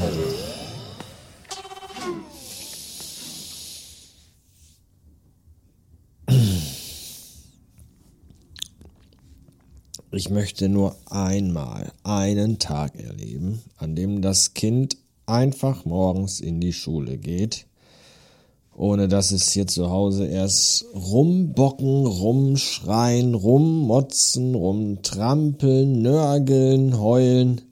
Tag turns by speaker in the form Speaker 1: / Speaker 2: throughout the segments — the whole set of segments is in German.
Speaker 1: Also. Ich möchte nur einmal einen Tag erleben, an dem das Kind einfach morgens in die Schule geht, ohne dass es hier zu Hause erst rumbocken, rumschreien, rummotzen, rumtrampeln, nörgeln, heulen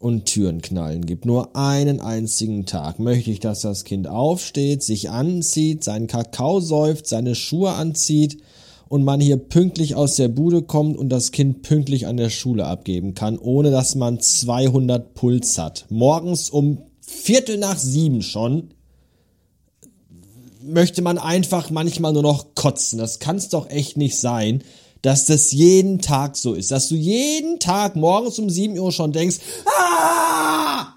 Speaker 1: und Türen knallen gibt. Nur einen einzigen Tag möchte ich, dass das Kind aufsteht, sich anzieht, seinen Kakao säuft, seine Schuhe anzieht und man hier pünktlich aus der Bude kommt und das Kind pünktlich an der Schule abgeben kann, ohne dass man 200 Puls hat. Morgens um Viertel nach sieben schon möchte man einfach manchmal nur noch kotzen. Das kann's doch echt nicht sein, dass das jeden Tag so ist, dass du jeden Tag morgens um sieben Uhr schon denkst, ah!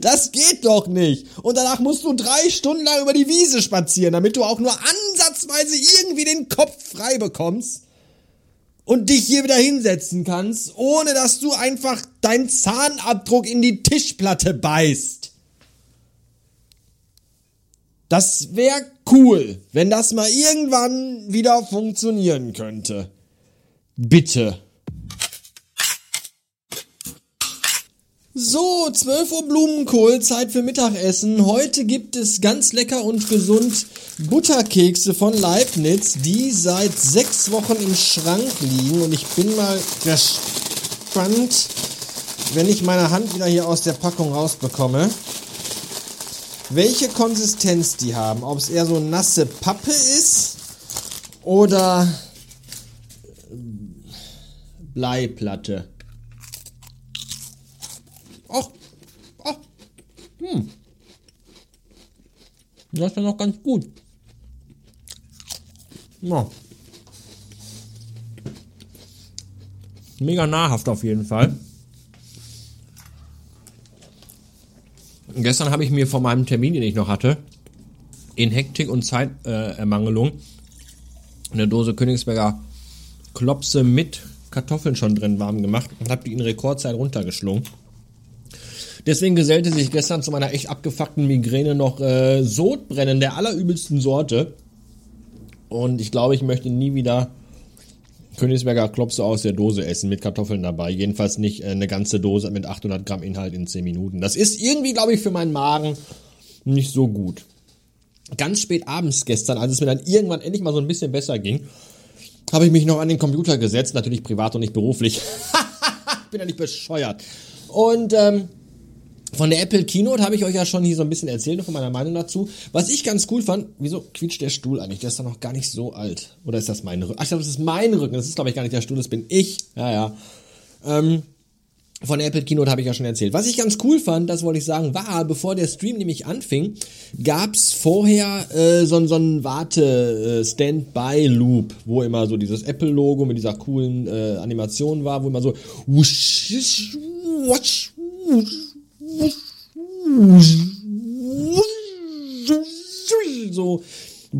Speaker 1: Das geht doch nicht. Und danach musst du drei Stunden lang über die Wiese spazieren, damit du auch nur ansatzweise irgendwie den Kopf frei bekommst und dich hier wieder hinsetzen kannst, ohne dass du einfach deinen Zahnabdruck in die Tischplatte beißt. Das wäre cool, wenn das mal irgendwann wieder funktionieren könnte. Bitte. So, 12 Uhr Blumenkohl, Zeit für Mittagessen. Heute gibt es ganz lecker und gesund Butterkekse von Leibniz, die seit sechs Wochen im Schrank liegen. Und ich bin mal gespannt, wenn ich meine Hand wieder hier aus der Packung rausbekomme, welche Konsistenz die haben. Ob es eher so nasse Pappe ist oder Bleiplatte. Ach, ach, hm. Das ist ja noch ganz gut. Ja. Mega nahrhaft auf jeden Fall. Gestern habe ich mir von meinem Termin, den ich noch hatte, in Hektik und Zeitermangelung eine Dose Königsberger Klopse mit Kartoffeln schon drin warm gemacht und habe die in Rekordzeit runtergeschlungen. Deswegen gesellte sich gestern zu meiner echt abgefuckten Migräne noch äh, Sodbrennen der allerübelsten Sorte. Und ich glaube, ich möchte nie wieder Königsberger Klopse aus der Dose essen mit Kartoffeln dabei. Jedenfalls nicht äh, eine ganze Dose mit 800 Gramm Inhalt in 10 Minuten. Das ist irgendwie, glaube ich, für meinen Magen nicht so gut. Ganz spät abends gestern, als es mir dann irgendwann endlich mal so ein bisschen besser ging, habe ich mich noch an den Computer gesetzt, natürlich privat und nicht beruflich. Bin ja nicht bescheuert. Und ähm, von der Apple Keynote habe ich euch ja schon hier so ein bisschen erzählt, von meiner Meinung dazu. Was ich ganz cool fand, wieso quietscht der Stuhl eigentlich? Der ist doch noch gar nicht so alt. Oder ist das mein Rücken? Ach, ich glaube, das ist mein Rücken. Das ist, glaube ich, gar nicht der Stuhl, das bin ich. Ja, ja. Ähm, von der Apple Keynote habe ich ja schon erzählt. Was ich ganz cool fand, das wollte ich sagen, war, bevor der Stream nämlich anfing, gab's vorher äh, so, so einen Warte-Standby-Loop, wo immer so dieses Apple-Logo mit dieser coolen äh, Animation war, wo immer so wusch, wusch, wusch,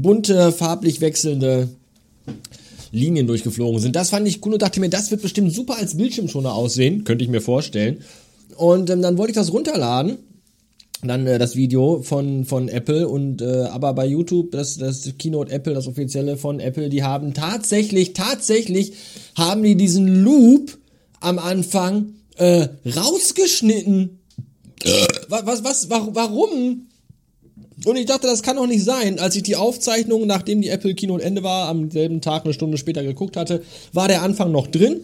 Speaker 1: bunte, farblich wechselnde Linien durchgeflogen sind. Das fand ich cool und dachte mir, das wird bestimmt super als Bildschirmschoner aussehen, könnte ich mir vorstellen. Und ähm, dann wollte ich das runterladen, dann äh, das Video von von Apple und äh, aber bei YouTube das das Keynote Apple, das offizielle von Apple, die haben tatsächlich tatsächlich haben die diesen Loop am Anfang äh, rausgeschnitten was, was, was, warum? Und ich dachte, das kann doch nicht sein. Als ich die Aufzeichnung, nachdem die Apple Keynote Ende war, am selben Tag eine Stunde später geguckt hatte, war der Anfang noch drin.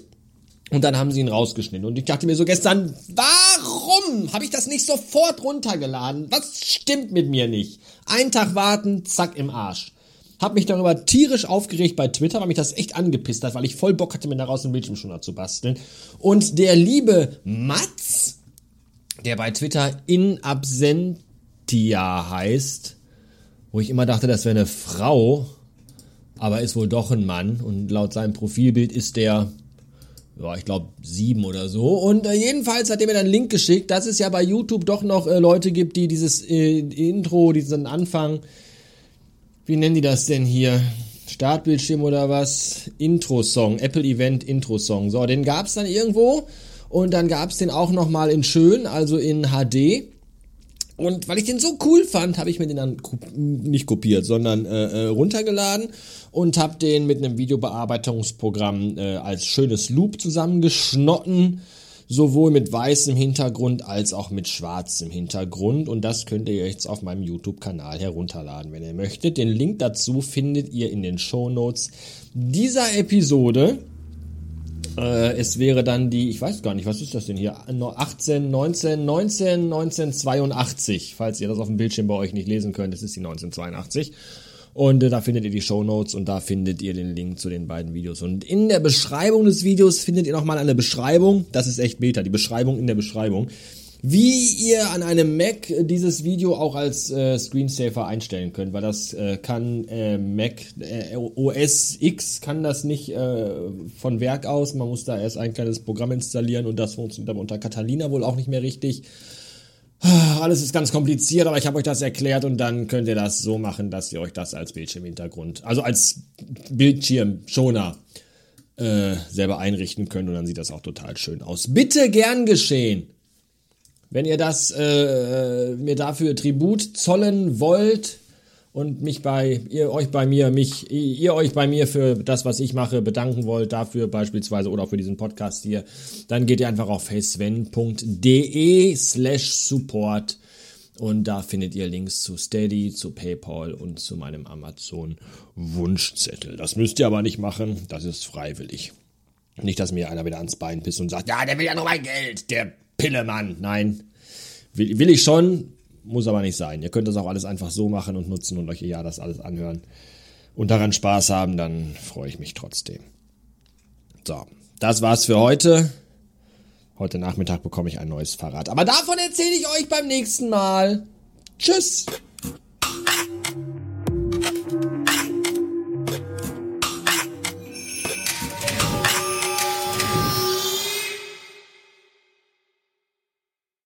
Speaker 1: Und dann haben sie ihn rausgeschnitten. Und ich dachte mir so gestern, warum habe ich das nicht sofort runtergeladen? Was stimmt mit mir nicht? Ein Tag warten, zack im Arsch. Hab mich darüber tierisch aufgeregt bei Twitter, weil mich das echt angepisst hat, weil ich voll Bock hatte, mir daraus einen Bildschirmschoner zu basteln. Und der liebe Mats, der bei Twitter in absentia heißt, wo ich immer dachte, das wäre eine Frau, aber ist wohl doch ein Mann und laut seinem Profilbild ist der, ja, ich glaube sieben oder so. Und äh, jedenfalls hat er mir dann einen Link geschickt, dass es ja bei YouTube doch noch äh, Leute gibt, die dieses äh, Intro, diesen Anfang, wie nennen die das denn hier? Startbildschirm oder was? Intro-Song, Apple Event Intro-Song. So, den gab's dann irgendwo und dann gab's den auch nochmal in schön, also in HD. Und weil ich den so cool fand, habe ich mir den dann nicht kopiert, sondern äh, äh, runtergeladen und habe den mit einem Videobearbeitungsprogramm äh, als schönes Loop zusammengeschnotten, sowohl mit weißem Hintergrund als auch mit schwarzem Hintergrund. Und das könnt ihr jetzt auf meinem YouTube-Kanal herunterladen, wenn ihr möchtet. Den Link dazu findet ihr in den Show Notes dieser Episode. Äh, es wäre dann die, ich weiß gar nicht, was ist das denn hier? 18, 19, 19, 1982. Falls ihr das auf dem Bildschirm bei euch nicht lesen könnt, das ist die 1982. Und äh, da findet ihr die Show Notes und da findet ihr den Link zu den beiden Videos. Und in der Beschreibung des Videos findet ihr nochmal eine Beschreibung. Das ist echt Beta, die Beschreibung in der Beschreibung wie ihr an einem Mac dieses Video auch als äh, Screensaver einstellen könnt, weil das äh, kann äh, Mac äh, OS X kann das nicht äh, von Werk aus. Man muss da erst ein kleines Programm installieren und das funktioniert aber unter Catalina wohl auch nicht mehr richtig. Alles ist ganz kompliziert, aber ich habe euch das erklärt und dann könnt ihr das so machen, dass ihr euch das als Bildschirmhintergrund, also als Bildschirmschoner äh, selber einrichten könnt und dann sieht das auch total schön aus. Bitte gern geschehen. Wenn ihr das äh, mir dafür Tribut zollen wollt und mich bei ihr euch bei mir mich ihr euch bei mir für das was ich mache bedanken wollt dafür beispielsweise oder auch für diesen Podcast hier, dann geht ihr einfach auf heysven.de slash support und da findet ihr Links zu Steady, zu PayPal und zu meinem Amazon Wunschzettel. Das müsst ihr aber nicht machen, das ist freiwillig. Nicht, dass mir einer wieder ans Bein pisst und sagt, ja, der will ja nur mein Geld, der Pillemann. Nein, will, will ich schon, muss aber nicht sein. Ihr könnt das auch alles einfach so machen und nutzen und euch ja das alles anhören und daran Spaß haben, dann freue ich mich trotzdem. So, das war's für heute. Heute Nachmittag bekomme ich ein neues Fahrrad. Aber davon erzähle ich euch beim nächsten Mal. Tschüss!